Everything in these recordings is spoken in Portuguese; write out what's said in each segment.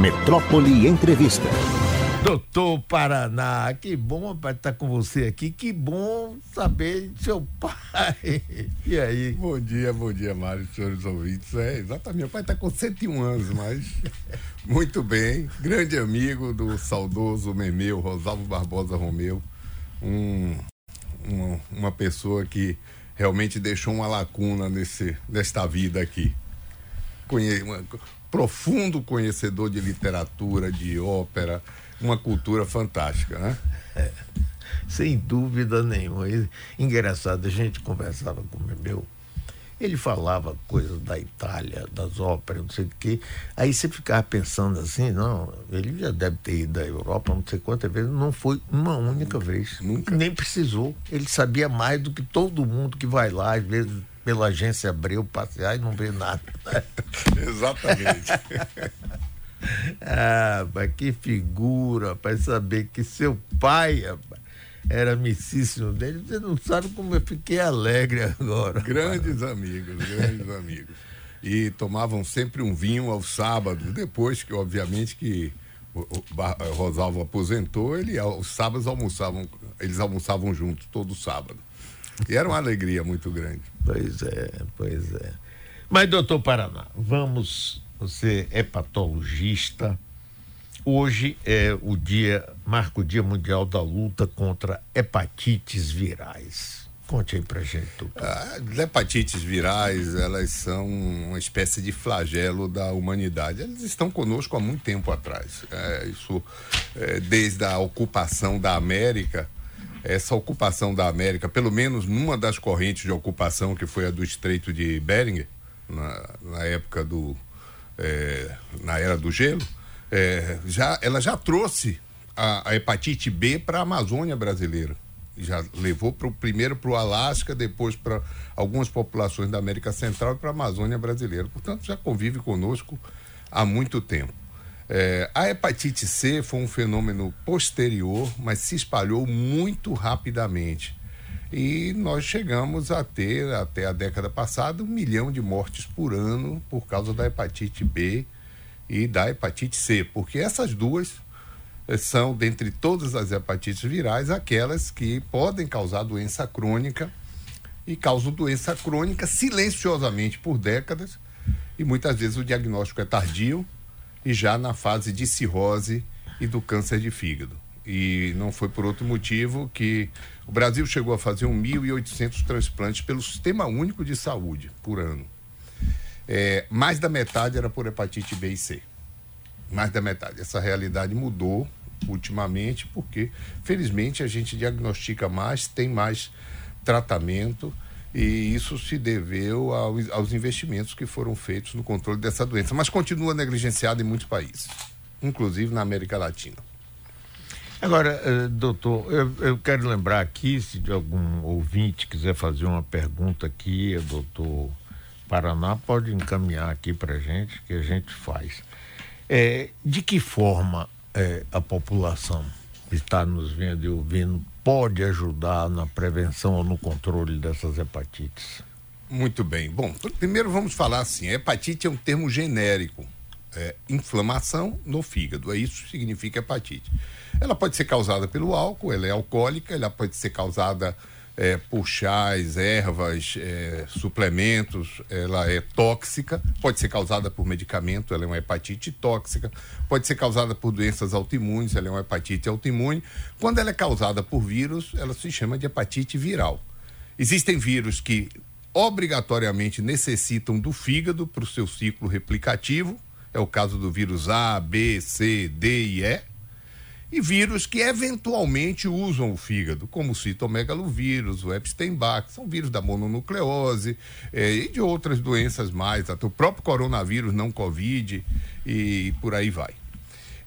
Metrópole Entrevista. Doutor Paraná, que bom estar tá com você aqui, que bom saber de seu pai. E aí? Bom dia, bom dia, Mário, senhores ouvintes. É, exatamente, meu pai está com 101 anos, mas muito bem. Grande amigo do saudoso Memeu, Rosalvo Barbosa Romeu. Um, uma, uma pessoa que realmente deixou uma lacuna nesse, nesta vida aqui. Profundo conhecedor de literatura, de ópera, uma cultura fantástica, né? É, sem dúvida nenhuma. Engraçado, a gente conversava com o meu. Ele falava coisas da Itália, das óperas, não sei o quê. Aí você ficava pensando assim, não, ele já deve ter ido da Europa não sei quantas vezes, não foi uma única vez. Nunca. Nem precisou. Ele sabia mais do que todo mundo que vai lá, às vezes pela agência Abreu passear e não vê nada. Exatamente. Ah, mas que figura, para saber que seu pai era amicíssimo dele, você não sabe como eu fiquei alegre agora. Grandes amigos, grandes amigos. E tomavam sempre um vinho aos sábados, depois que, obviamente, que o, o Rosalvo aposentou, ele aos sábados almoçavam, eles almoçavam juntos todo sábado. E era uma alegria muito grande. Pois é, pois é. Mas, doutor Paraná, vamos você é patologista. Hoje é o dia, marca o Dia Mundial da Luta contra hepatites virais. Conte aí pra gente, doutor. Ah, as hepatites virais, elas são uma espécie de flagelo da humanidade. Elas estão conosco há muito tempo atrás. É, isso, é, desde a ocupação da América, essa ocupação da América, pelo menos numa das correntes de ocupação, que foi a do Estreito de Bering, na, na época do é, na era do gelo, é, já, ela já trouxe a, a hepatite B para a Amazônia brasileira. Já levou pro, primeiro para o Alasca, depois para algumas populações da América Central e para a Amazônia brasileira. Portanto, já convive conosco há muito tempo. É, a hepatite C foi um fenômeno posterior, mas se espalhou muito rapidamente. E nós chegamos a ter, até a década passada, um milhão de mortes por ano por causa da hepatite B e da hepatite C, porque essas duas eh, são, dentre todas as hepatites virais, aquelas que podem causar doença crônica e causam doença crônica silenciosamente por décadas e muitas vezes o diagnóstico é tardio e já na fase de cirrose e do câncer de fígado e não foi por outro motivo que o Brasil chegou a fazer 1.800 transplantes pelo Sistema Único de Saúde por ano. É, mais da metade era por hepatite B e C. Mais da metade. Essa realidade mudou ultimamente porque, felizmente, a gente diagnostica mais, tem mais tratamento e isso se deveu aos, aos investimentos que foram feitos no controle dessa doença. Mas continua negligenciada em muitos países, inclusive na América Latina. Agora, eh, doutor, eu, eu, quero lembrar aqui, se de algum ouvinte quiser fazer uma pergunta aqui, doutor Paraná, pode encaminhar aqui para gente, que a gente faz. É, de que forma é, a população está nos vendo e ouvindo pode ajudar na prevenção ou no controle dessas hepatites? Muito bem. Bom, primeiro vamos falar assim: hepatite é um termo genérico. É, inflamação no fígado, é isso que significa hepatite. Ela pode ser causada pelo álcool, ela é alcoólica, ela pode ser causada é, chás, ervas, é, suplementos, ela é tóxica, pode ser causada por medicamento, ela é uma hepatite tóxica, pode ser causada por doenças autoimunes, ela é uma hepatite autoimune. Quando ela é causada por vírus, ela se chama de hepatite viral. Existem vírus que obrigatoriamente necessitam do fígado para o seu ciclo replicativo, é o caso do vírus A, B, C, D e E e vírus que eventualmente usam o fígado, como o citomegalovírus, o Epstein-Barr, que são vírus da mononucleose eh, e de outras doenças mais, até o próprio coronavírus não Covid e por aí vai.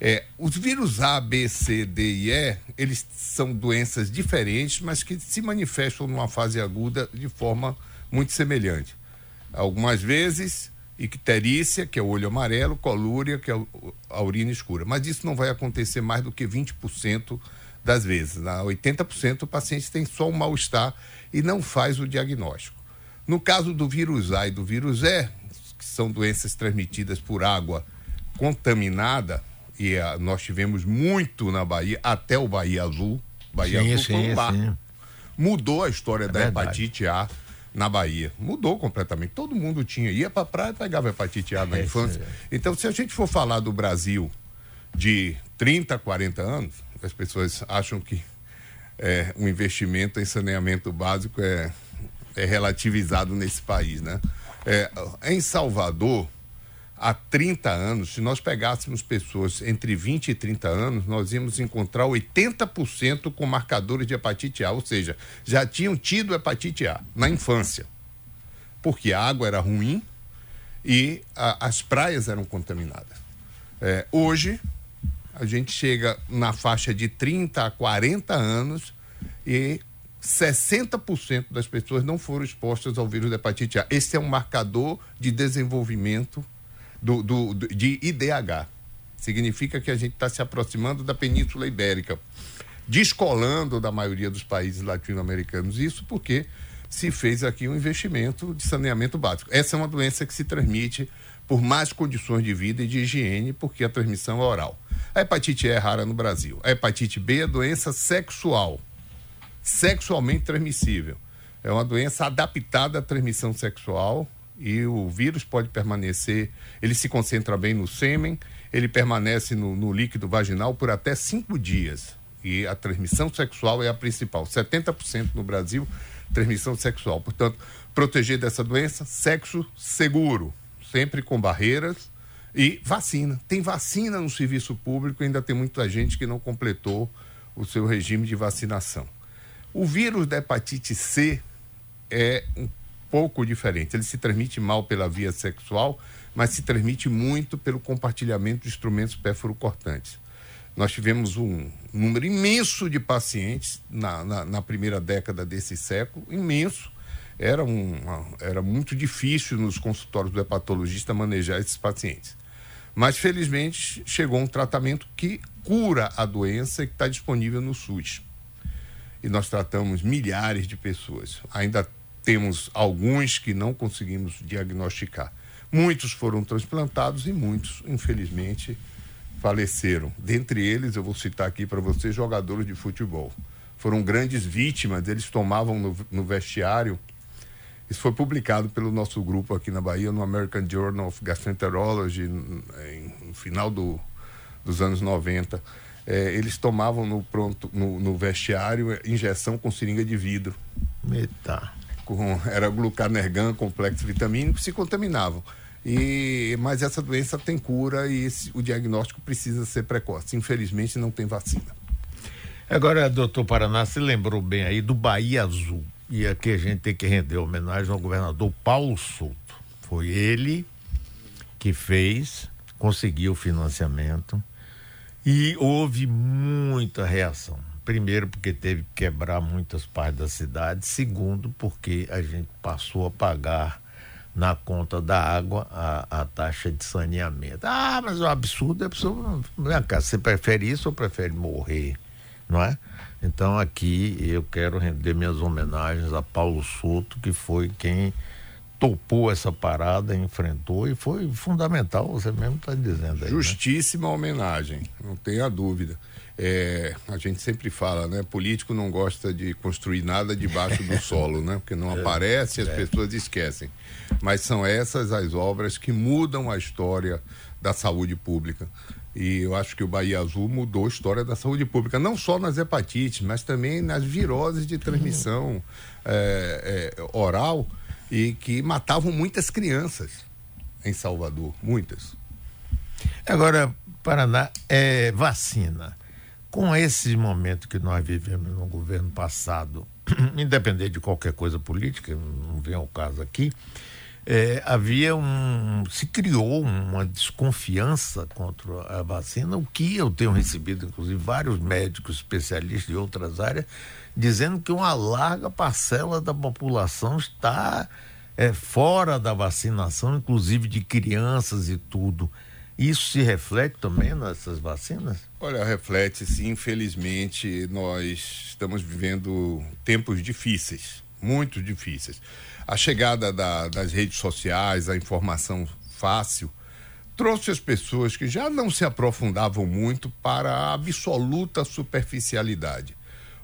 É, os vírus A, B, C, D e E, eles são doenças diferentes, mas que se manifestam numa fase aguda de forma muito semelhante. Algumas vezes icterícia, que é o olho amarelo, colúria, que é a urina escura. Mas isso não vai acontecer mais do que 20% das vezes. Na 80% o paciente tem só um mal-estar e não faz o diagnóstico. No caso do vírus A e do vírus E, que são doenças transmitidas por água contaminada, e a, nós tivemos muito na Bahia, até o Bahia Azul. Bahia sim, Azul sim, foi um bar. Sim. Mudou a história é da verdade. hepatite A na Bahia. Mudou completamente. Todo mundo tinha, ia pra praia pegava hepatite A na é, infância. Então, se a gente for falar do Brasil de 30, 40 anos, as pessoas acham que é, um investimento em saneamento básico é, é relativizado nesse país, né? É, em Salvador, há 30 anos, se nós pegássemos pessoas entre 20 e 30 anos, nós íamos encontrar 80% com marcadores de hepatite A, ou seja, já tinham tido hepatite A na infância, porque a água era ruim e a, as praias eram contaminadas. É, hoje, a gente chega na faixa de 30 a 40 anos e 60% das pessoas não foram expostas ao vírus da hepatite A. Esse é um marcador de desenvolvimento do, do, de IDH. Significa que a gente está se aproximando da Península Ibérica, descolando da maioria dos países latino-americanos. Isso porque se fez aqui um investimento de saneamento básico. Essa é uma doença que se transmite por mais condições de vida e de higiene, porque a transmissão é oral. A hepatite E é rara no Brasil. A hepatite B é doença sexual, sexualmente transmissível. É uma doença adaptada à transmissão sexual e o vírus pode permanecer, ele se concentra bem no sêmen, ele permanece no, no líquido vaginal por até cinco dias. E a transmissão sexual é a principal. 70% no Brasil, transmissão sexual. Portanto, proteger dessa doença, sexo seguro, sempre com barreiras e vacina. Tem vacina no serviço público, ainda tem muita gente que não completou o seu regime de vacinação. O vírus da hepatite C é um pouco diferente. Ele se transmite mal pela via sexual, mas se transmite muito pelo compartilhamento de instrumentos pérfuro-cortantes. Nós tivemos um número imenso de pacientes na, na, na primeira década desse século, imenso. Era, um, era muito difícil nos consultórios do hepatologista manejar esses pacientes. Mas, felizmente, chegou um tratamento que cura a doença e que está disponível no SUS. E nós tratamos milhares de pessoas. Ainda temos alguns que não conseguimos diagnosticar. Muitos foram transplantados e muitos, infelizmente, faleceram. Dentre eles, eu vou citar aqui para você jogadores de futebol. Foram grandes vítimas, eles tomavam no, no vestiário. Isso foi publicado pelo nosso grupo aqui na Bahia, no American Journal of Gastroenterology, no final do, dos anos 90. É, eles tomavam no, pronto, no, no vestiário injeção com seringa de vidro. Eita com, era glucanergan, complexo vitamínico, se contaminavam. E, mas essa doença tem cura e esse, o diagnóstico precisa ser precoce. Infelizmente, não tem vacina. Agora, doutor Paraná, se lembrou bem aí do Bahia Azul. E aqui a gente tem que render homenagem ao governador Paulo Souto. Foi ele que fez, conseguiu o financiamento e houve muita reação Primeiro, porque teve que quebrar muitas partes da cidade. Segundo, porque a gente passou a pagar na conta da água a, a taxa de saneamento. Ah, mas o absurdo é a pessoa. Você prefere isso ou prefere morrer? Não é? Então aqui eu quero render minhas homenagens a Paulo Souto, que foi quem topou essa parada, enfrentou e foi fundamental, você mesmo está dizendo aí. Né? Justíssima né? homenagem, não tenha dúvida. É, a gente sempre fala, né? Político não gosta de construir nada debaixo do solo, né? Porque não é, aparece e as é. pessoas esquecem. Mas são essas as obras que mudam a história da saúde pública. E eu acho que o Bahia Azul mudou a história da saúde pública, não só nas hepatites, mas também nas viroses de transmissão é, é, oral e que matavam muitas crianças em Salvador, muitas. Agora, Paraná, é vacina com esse momento que nós vivemos no governo passado, independente de qualquer coisa política, não vem ao caso aqui, é, havia um. se criou uma desconfiança contra a vacina, o que eu tenho recebido, inclusive, vários médicos especialistas de outras áreas, dizendo que uma larga parcela da população está é, fora da vacinação, inclusive de crianças e tudo. Isso se reflete também nessas vacinas? Olha, reflete-se. Infelizmente, nós estamos vivendo tempos difíceis, muito difíceis. A chegada da, das redes sociais, a informação fácil, trouxe as pessoas que já não se aprofundavam muito para a absoluta superficialidade.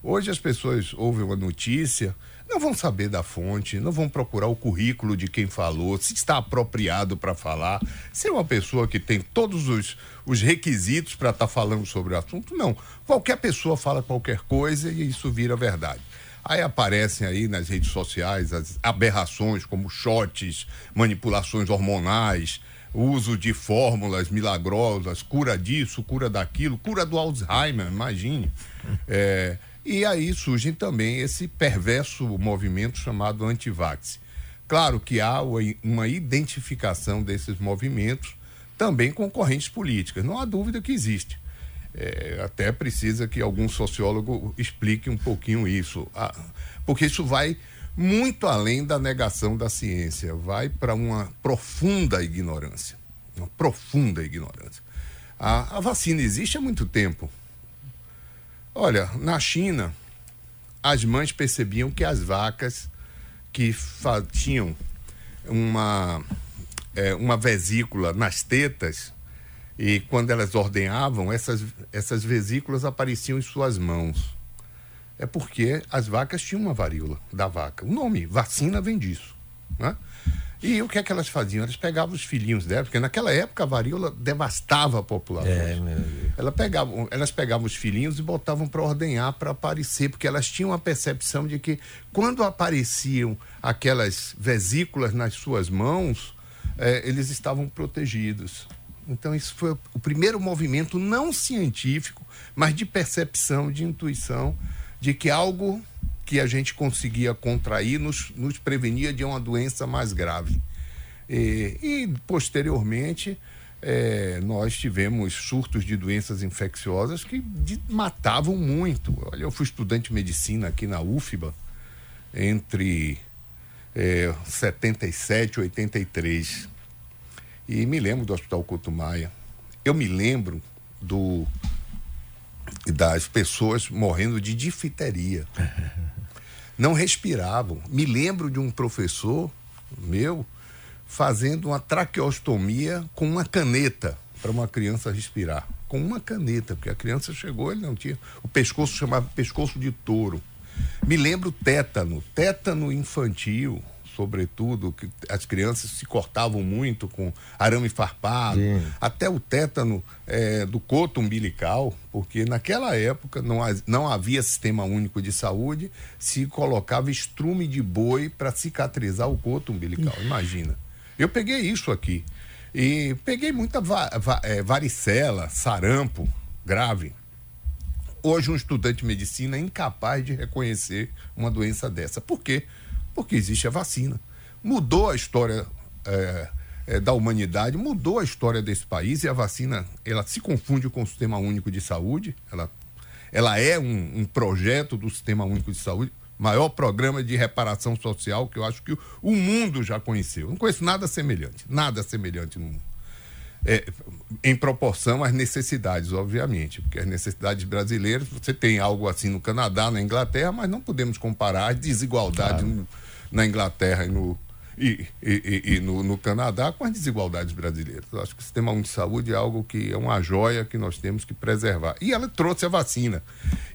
Hoje as pessoas ouvem uma notícia, não vão saber da fonte, não vão procurar o currículo de quem falou, se está apropriado para falar, se é uma pessoa que tem todos os, os requisitos para estar tá falando sobre o assunto. Não. Qualquer pessoa fala qualquer coisa e isso vira verdade. Aí aparecem aí nas redes sociais as aberrações como shots, manipulações hormonais, uso de fórmulas milagrosas, cura disso, cura daquilo, cura do Alzheimer, imagine. É, e aí surge também esse perverso movimento chamado antivax. Claro que há uma identificação desses movimentos também com correntes políticas, não há dúvida que existe. É, até precisa que algum sociólogo explique um pouquinho isso, ah, porque isso vai muito além da negação da ciência, vai para uma profunda ignorância. Uma profunda ignorância. A, a, vacina existe há muito tempo. Olha, na China, as mães percebiam que as vacas que tinham uma, é, uma vesícula nas tetas, e quando elas ordenhavam, essas, essas vesículas apareciam em suas mãos é porque as vacas tinham uma varíola da vaca. O nome, vacina, vem disso. Né? E o que é que elas faziam? Elas pegavam os filhinhos dela, porque naquela época a varíola devastava a população. É, Ela pegava, elas pegavam os filhinhos e botavam para ordenhar, para aparecer, porque elas tinham a percepção de que quando apareciam aquelas vesículas nas suas mãos, é, eles estavam protegidos. Então, isso foi o primeiro movimento não científico, mas de percepção, de intuição de que algo que a gente conseguia contrair nos, nos prevenia de uma doença mais grave. E, e posteriormente, é, nós tivemos surtos de doenças infecciosas que de, matavam muito. Olha, eu fui estudante de medicina aqui na UFBA entre é, 77 e 83. E me lembro do Hospital Couto Maia. Eu me lembro do das pessoas morrendo de difteria. Não respiravam. Me lembro de um professor meu fazendo uma traqueostomia com uma caneta para uma criança respirar. Com uma caneta, porque a criança chegou, ele não tinha. O pescoço chamava pescoço de touro. Me lembro tétano, tétano infantil sobretudo, que as crianças se cortavam muito com arame farpado, Sim. até o tétano é, do coto umbilical, porque naquela época não, não havia sistema único de saúde, se colocava estrume de boi para cicatrizar o coto umbilical. Imagina. Eu peguei isso aqui. E peguei muita va va é, varicela, sarampo grave. Hoje, um estudante de medicina é incapaz de reconhecer uma doença dessa. Por quê? Porque existe a vacina. Mudou a história é, é, da humanidade, mudou a história desse país e a vacina ela se confunde com o Sistema Único de Saúde. Ela, ela é um, um projeto do Sistema Único de Saúde, maior programa de reparação social que eu acho que o, mundo já conheceu. Não conheço nada semelhante, nada semelhante no mundo. É, em proporção às necessidades, obviamente, porque as necessidades brasileiras, você tem algo assim no Canadá, na Inglaterra, mas não podemos comparar as desigualdades claro. Na Inglaterra e no, e, e, e no, no, Canadá com as desigualdades brasileiras. Eu acho que o sistema de saúde é algo que é uma joia que nós temos que preservar. E ela trouxe a vacina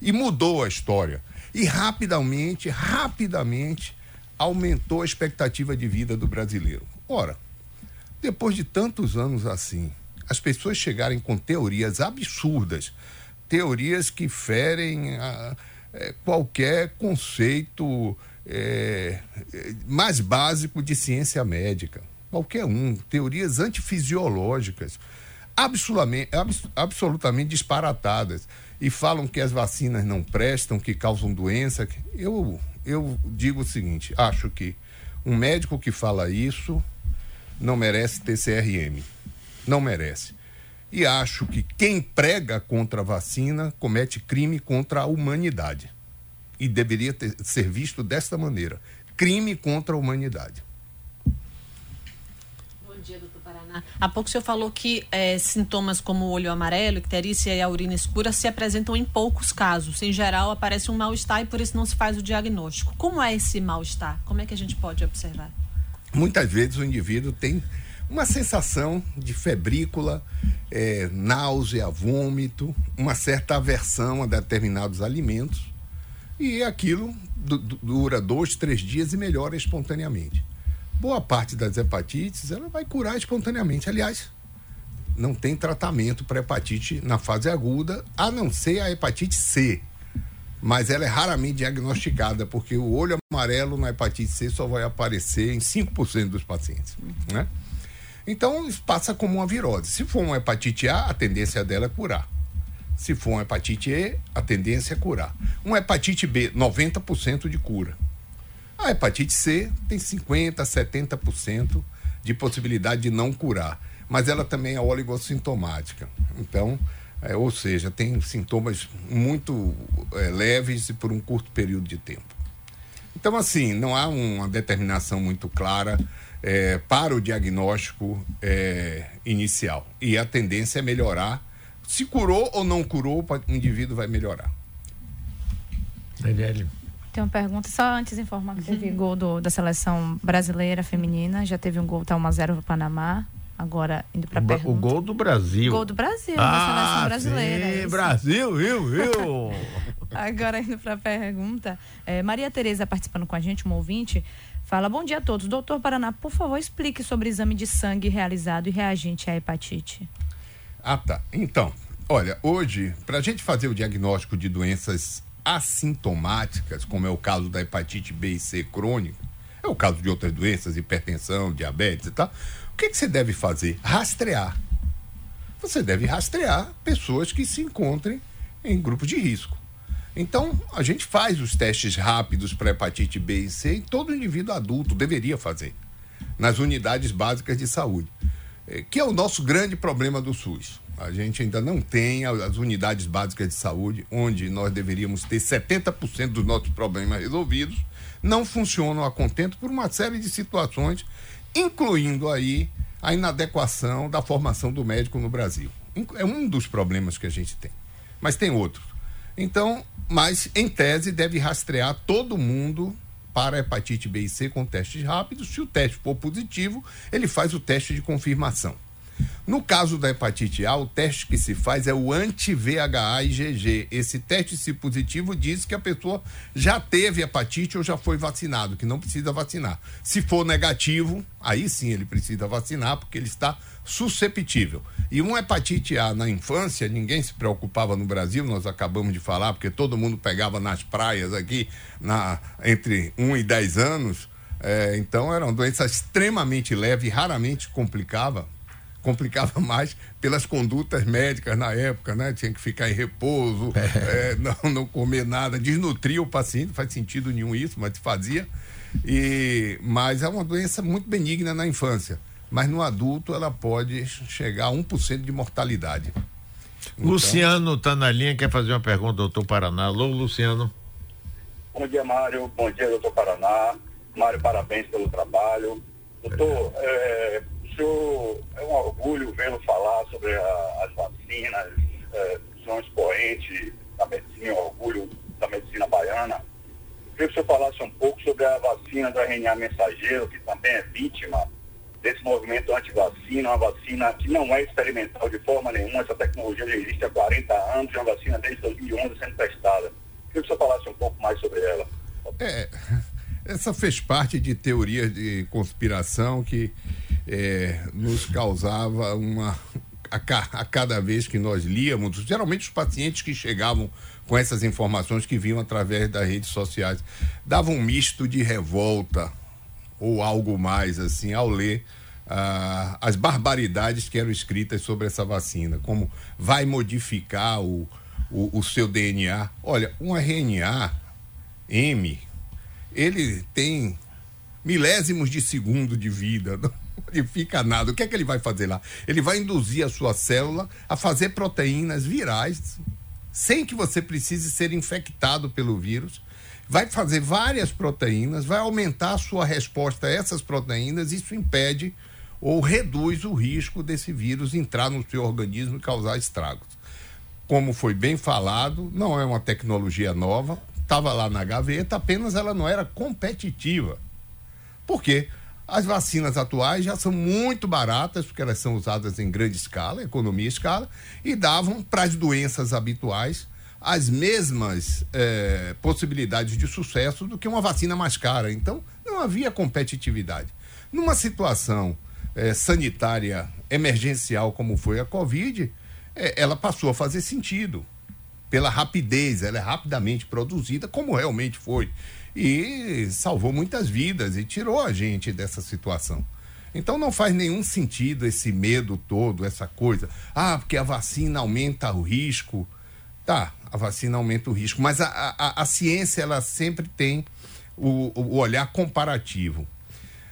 e mudou a história. E rapidamente, rapidamente, aumentou a expectativa de vida do brasileiro. Ora, depois de tantos anos assim, as pessoas chegarem com teorias absurdas, teorias que ferem a, a, é, qualquer conceito é, mais básico de ciência médica. Qualquer um. Teorias antifisiológicas, absolutamente, absolutamente disparatadas. E falam que as vacinas não prestam, que causam doença. Eu, eu digo o seguinte: acho que um médico que fala isso não merece TCRM. Não merece. E acho que quem prega contra a vacina comete crime contra a humanidade e deveria ter, ser visto desta maneira: crime contra a humanidade. Bom dia, doutor Paraná. Há pouco o senhor falou que é, sintomas como o olho amarelo, icterícia e a urina escura se apresentam em poucos casos. Em geral, aparece um mal-estar e por isso não se faz o diagnóstico. Como é esse mal-estar? Como é que a gente pode observar? Muitas vezes o indivíduo tem uma sensação de febrícula, é, náusea, vômito, uma certa aversão a determinados alimentos. E aquilo dura dois, três dias e melhora espontaneamente. Boa parte das hepatites ela vai curar espontaneamente. Aliás, não tem tratamento para hepatite na fase aguda, a não ser a hepatite C. Mas ela é raramente diagnosticada, porque o olho amarelo na hepatite C só vai aparecer em 5% dos pacientes. Né? Então, isso passa como uma virose. Se for uma hepatite A, a tendência dela é curar. Se for uma hepatite E, a tendência é curar. Uma hepatite B, 90% de cura. A hepatite C tem 50%, 70% de possibilidade de não curar. Mas ela também é oligossintomática. Então, é, ou seja, tem sintomas muito é, leves e por um curto período de tempo. Então, assim, não há uma determinação muito clara é, para o diagnóstico é, inicial. E a tendência é melhorar. Se curou ou não curou, o indivíduo vai melhorar. Daniele. Tem uma pergunta, só antes de informar que teve uhum. gol do, da seleção brasileira feminina, já teve um gol, tá 1x0 para o Panamá. Agora, indo para pergunta. O gol do Brasil. Gol do Brasil, ah, da seleção brasileira. Sim, Brasil, viu, viu? Agora, indo para a pergunta. É, Maria Tereza participando com a gente, um ouvinte, Fala, bom dia a todos. Doutor Paraná, por favor, explique sobre o exame de sangue realizado e reagente à hepatite. Ah, tá. Então, olha, hoje, para a gente fazer o diagnóstico de doenças assintomáticas, como é o caso da hepatite B e C crônica, é o caso de outras doenças, hipertensão, diabetes e tal, o que, que você deve fazer? Rastrear. Você deve rastrear pessoas que se encontrem em grupo de risco. Então, a gente faz os testes rápidos para hepatite B e C e todo indivíduo adulto deveria fazer nas unidades básicas de saúde, que é o nosso grande problema do SUS. A gente ainda não tem as unidades básicas de saúde, onde nós deveríamos ter 70% dos nossos problemas resolvidos, não funcionam a contento por uma série de situações, incluindo aí a inadequação da formação do médico no Brasil. É um dos problemas que a gente tem. Mas tem outros. Então, mas em tese deve rastrear todo mundo para hepatite B e C com testes rápidos. Se o teste for positivo, ele faz o teste de confirmação. No caso da hepatite A, o teste que se faz é o anti-VHA IgG. Esse teste, se positivo, diz que a pessoa já teve hepatite ou já foi vacinado, que não precisa vacinar. Se for negativo, aí sim ele precisa vacinar, porque ele está susceptível. E uma hepatite A na infância, ninguém se preocupava no Brasil, nós acabamos de falar, porque todo mundo pegava nas praias aqui, na, entre 1 e 10 anos. É, então era uma doença extremamente leve, raramente complicava complicava mais pelas condutas médicas na época, né? Tinha que ficar em repouso, é. É, não, não comer nada, desnutria o paciente, não faz sentido nenhum isso, mas fazia. E, mas é uma doença muito benigna na infância. Mas no adulto ela pode chegar a 1% de mortalidade. Então... Luciano está na linha, quer fazer uma pergunta, doutor Paraná. Alô, Luciano. Bom dia, Mário. Bom dia, doutor Paraná. Mário, parabéns pelo trabalho. Doutor, é, senhor, é um orgulho vê-lo falar sobre a, as vacinas, é, são expoente da medicina, um orgulho da medicina baiana. queria que o senhor falasse um pouco sobre a vacina do RNA mensageiro, que também é vítima desse movimento anti-vacina, uma vacina que não é experimental de forma nenhuma, essa tecnologia já existe há 40 anos, é uma vacina desde 2011 sendo testada. queria que o senhor falasse um pouco mais sobre ela. É, essa fez parte de teorias de conspiração que é, nos causava uma. A, a, cada vez que nós líamos, geralmente os pacientes que chegavam com essas informações que vinham através das redes sociais, davam um misto de revolta ou algo mais assim ao ler ah, as barbaridades que eram escritas sobre essa vacina, como vai modificar o, o, o seu DNA. Olha, um RNA M, ele tem milésimos de segundo de vida. Não modifica nada. O que é que ele vai fazer lá? Ele vai induzir a sua célula a fazer proteínas virais sem que você precise ser infectado pelo vírus. Vai fazer várias proteínas, vai aumentar a sua resposta a essas proteínas. Isso impede ou reduz o risco desse vírus entrar no seu organismo e causar estragos. Como foi bem falado, não é uma tecnologia nova, estava lá na gaveta, apenas ela não era competitiva. Por quê? As vacinas atuais já são muito baratas, porque elas são usadas em grande escala, economia escala, e davam para as doenças habituais as mesmas eh, possibilidades de sucesso do que uma vacina mais cara. Então, não havia competitividade. Numa situação eh, sanitária emergencial como foi a Covid, eh, ela passou a fazer sentido pela rapidez, ela é rapidamente produzida, como realmente foi. E salvou muitas vidas e tirou a gente dessa situação. Então não faz nenhum sentido esse medo todo, essa coisa. Ah, porque a vacina aumenta o risco. Tá, a vacina aumenta o risco, mas a, a, a ciência ela sempre tem o, o olhar comparativo.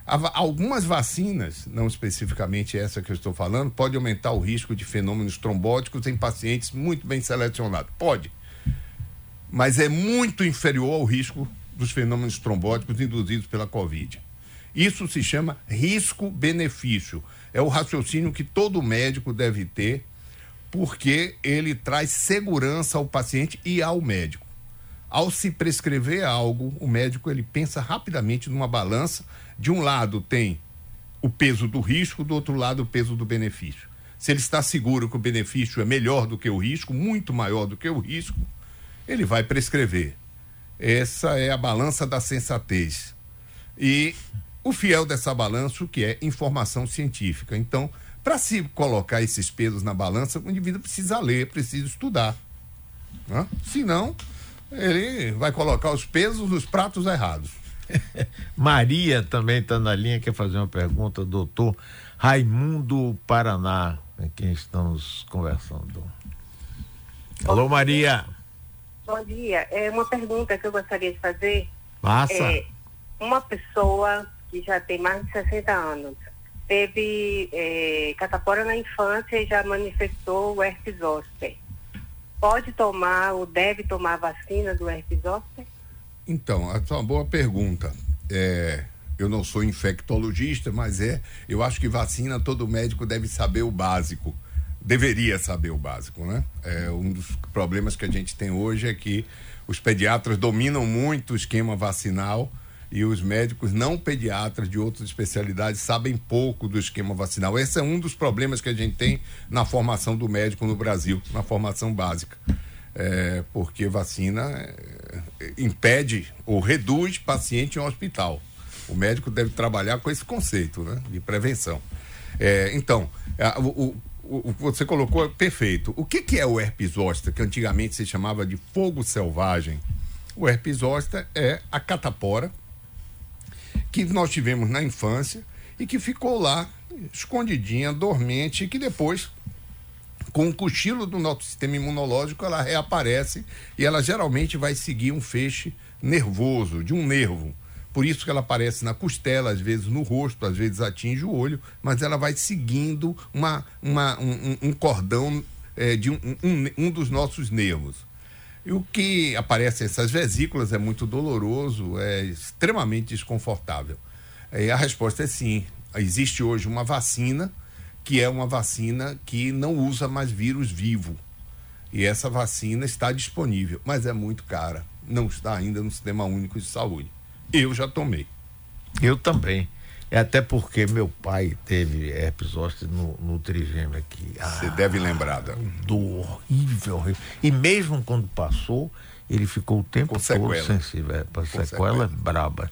Algumas vacinas, não especificamente essa que eu estou falando, pode aumentar o risco de fenômenos trombóticos em pacientes muito bem selecionados. Pode. Mas é muito inferior ao risco dos fenômenos trombóticos induzidos pela Covid. Isso se chama risco-benefício. É o raciocínio que todo médico deve ter, porque ele traz segurança ao paciente e ao médico. Ao se prescrever algo, o médico ele pensa rapidamente numa balança de um lado tem o peso do risco, do outro lado o peso do benefício. Se ele está seguro que o benefício é melhor do que o risco, muito maior do que o risco, ele vai prescrever. Essa é a balança da sensatez. E o fiel dessa balança, que é informação científica. Então, para se colocar esses pesos na balança, o indivíduo precisa ler, precisa estudar. Né? Senão, ele vai colocar os pesos nos pratos errados. Maria também está na linha, quer fazer uma pergunta, doutor Raimundo Paraná, com quem estamos conversando. Alô, Maria. Bom dia. É uma pergunta que eu gostaria de fazer. Passa. É, uma pessoa que já tem mais de 60 anos teve é, catapora na infância e já manifestou o herpes zoster. Pode tomar ou deve tomar vacina do herpes zoster? Então, essa é uma boa pergunta. É, eu não sou infectologista, mas é, eu acho que vacina todo médico deve saber o básico. Deveria saber o básico, né? É, um dos problemas que a gente tem hoje é que os pediatras dominam muito o esquema vacinal e os médicos não pediatras de outras especialidades sabem pouco do esquema vacinal. Esse é um dos problemas que a gente tem na formação do médico no Brasil, na formação básica é, porque vacina é, impede ou reduz paciente em hospital. O médico deve trabalhar com esse conceito né, de prevenção. É, então, a, o, o, você colocou perfeito. O que, que é o herpes zoster, que antigamente se chamava de fogo selvagem? O herpes zoster é a catapora que nós tivemos na infância e que ficou lá escondidinha, dormente, e que depois com o cochilo do nosso sistema imunológico, ela reaparece e ela geralmente vai seguir um feixe nervoso, de um nervo. Por isso que ela aparece na costela, às vezes no rosto, às vezes atinge o olho, mas ela vai seguindo uma, uma um, um, cordão é, de um, um, um dos nossos nervos. E o que aparece essas vesículas é muito doloroso, é extremamente desconfortável. E a resposta é sim. Existe hoje uma vacina que é uma vacina que não usa mais vírus vivo. E essa vacina está disponível, mas é muito cara. Não está ainda no Sistema Único de Saúde. Eu já tomei. Eu também. É até porque meu pai teve herpes zoster no, no trigêmeo aqui. Você ah, deve lembrar. Da... Dor horrível, horrível. E mesmo quando passou, ele ficou o tempo todo sensível. É, sequela, sequela é braba.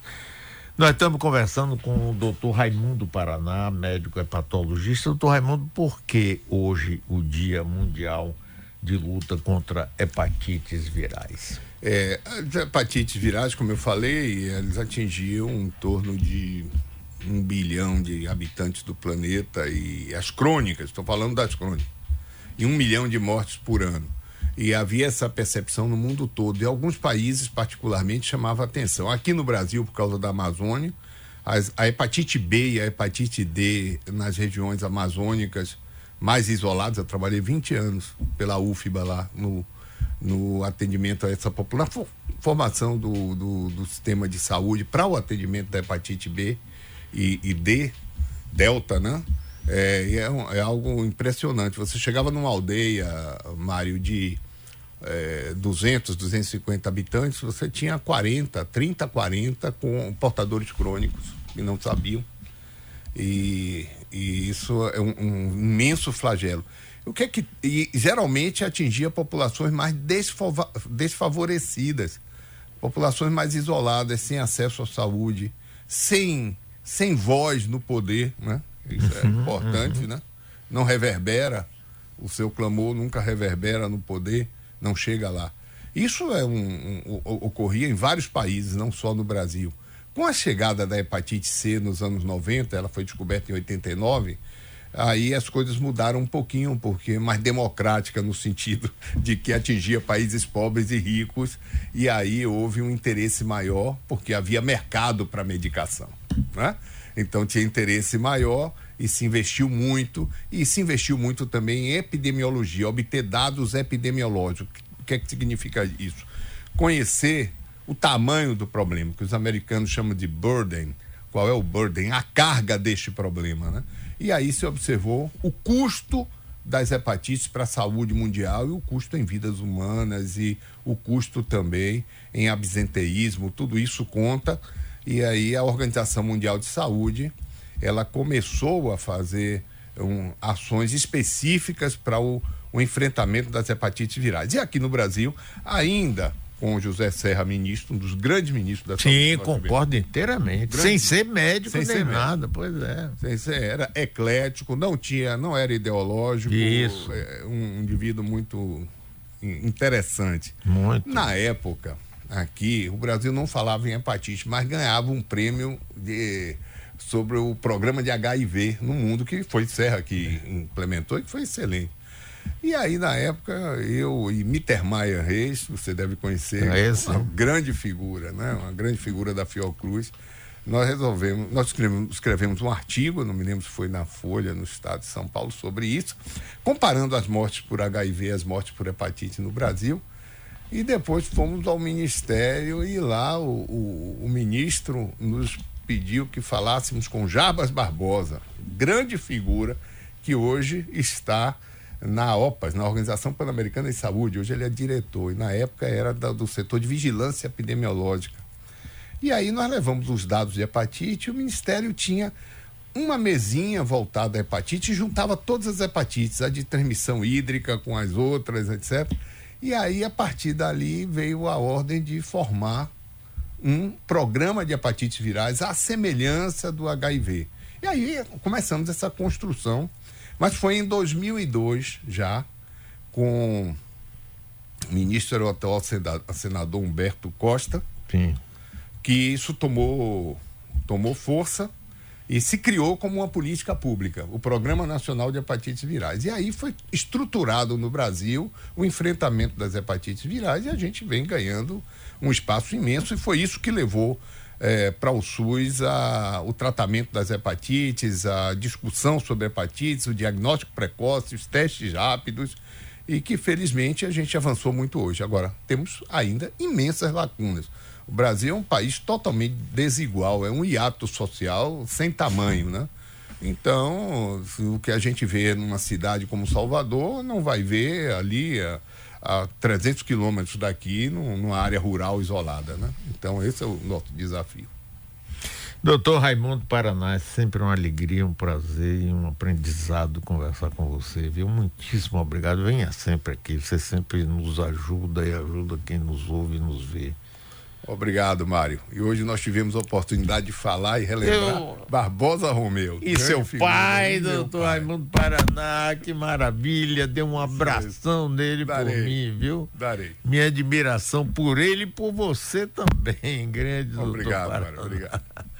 Nós estamos conversando com o doutor Raimundo Paraná, médico hepatologista. Doutor Raimundo, por que hoje o Dia Mundial de Luta contra Hepatites Virais? É, as hepatites virais, como eu falei, eles atingiam em torno de um bilhão de habitantes do planeta e as crônicas, estou falando das crônicas, e um milhão de mortes por ano. E havia essa percepção no mundo todo. E alguns países, particularmente, chamava atenção. Aqui no Brasil, por causa da Amazônia, as, a hepatite B e a hepatite D nas regiões amazônicas mais isoladas. Eu trabalhei 20 anos pela UFBA lá no, no atendimento a essa população, formação do, do, do, sistema de saúde para o atendimento da hepatite B e, e D, Delta, né? É, é, é, algo impressionante. Você chegava numa aldeia, Mário, de é, 200, 250 habitantes, você tinha 40, 30, 40 com portadores crônicos que não sabiam. E, e isso é um, um, imenso flagelo. O que é que e, geralmente atingia populações mais desfavorecidas, populações mais isoladas, sem acesso à saúde, sem sem voz no poder, né? Isso é uhum, importante, uhum. né? Não reverbera, o seu clamor nunca reverbera no poder, não chega lá. Isso é um, um, ocorria em vários países, não só no Brasil. Com a chegada da hepatite C nos anos 90, ela foi descoberta em 89, aí as coisas mudaram um pouquinho, porque mais democrática no sentido de que atingia países pobres e ricos, e aí houve um interesse maior, porque havia mercado para medicação. Né? Então tinha interesse maior e se investiu muito, e se investiu muito também em epidemiologia, obter dados epidemiológicos. O que é que significa isso? Conhecer o tamanho do problema, que os americanos chamam de burden. Qual é o burden? A carga deste problema, né? E aí se observou o custo das hepatites para a saúde mundial e o custo em vidas humanas e o custo também em absenteísmo, tudo isso conta e aí a Organização Mundial de Saúde, ela começou a fazer um, ações específicas para o, o enfrentamento das hepatites virais. E aqui no Brasil, ainda com o José Serra, ministro, um dos grandes ministros da saúde. Sim, concordo inteiramente. Grande, sem ser médico sem nem ser nada, médico. pois é. Sem ser, era eclético, não tinha, não era ideológico. Isso. É, um indivíduo muito interessante. Muito. Na época, aqui, o Brasil não falava em hepatite, mas ganhava um prêmio de, sobre o programa de HIV no mundo, que foi Serra que implementou e que foi excelente. E aí, na época, eu e Mittermeier Reis, você deve conhecer, é uma grande figura, né? uma grande figura da Fiocruz, nós resolvemos, nós escrevemos, escrevemos, um artigo, não me lembro se foi na Folha, no estado de São Paulo, sobre isso, comparando as mortes por HIV e as mortes por hepatite no Brasil. E depois fomos ao ministério e lá o, o, o ministro nos pediu que falássemos com Jarbas Barbosa, grande figura que hoje está na OPAS, na Organização Pan-Americana de Saúde. Hoje ele é diretor e na época era da, do setor de vigilância epidemiológica. E aí nós levamos os dados de hepatite e o Ministério tinha uma mesinha voltada à hepatite e juntava todas as hepatites, a de transmissão hídrica com as outras, etc. E aí, a partir dali, veio a ordem de formar um programa de hepatites virais à semelhança do HIV. E aí começamos essa construção, mas foi em 2002 já, com o ministro atual senador Humberto Costa, Sim. que isso tomou, tomou força e se criou como uma política pública, o Programa Nacional de Hepatites Virais. E aí foi estruturado no Brasil o enfrentamento das hepatites virais e a gente vem ganhando um espaço imenso e foi isso que levou é, para o SUS a, o tratamento das hepatites, a discussão sobre hepatites, o diagnóstico precoce, os testes rápidos e que felizmente a gente avançou muito hoje. Agora, temos ainda imensas lacunas. O Brasil é um país totalmente desigual, é um hiato social sem tamanho, né? Então, o que a gente vê numa cidade como Salvador, não vai ver ali a, a 300 quilômetros daqui, numa área rural isolada, né? Então, esse é o nosso desafio. Doutor Raimundo Paraná, é sempre uma alegria, um prazer e um aprendizado conversar com você, viu? Muitíssimo obrigado. Venha sempre aqui, você sempre nos ajuda e ajuda quem nos ouve e nos vê. Obrigado, Mário. E hoje nós tivemos a oportunidade de falar e relembrar Eu... Barbosa Romeu. E seu pai, doutor Raimundo Paraná, que maravilha. Deu um abração Sim. nele Darei. por mim, viu? Darei. Minha admiração por ele e por você também, grande Obrigado, doutor Mário. Obrigado.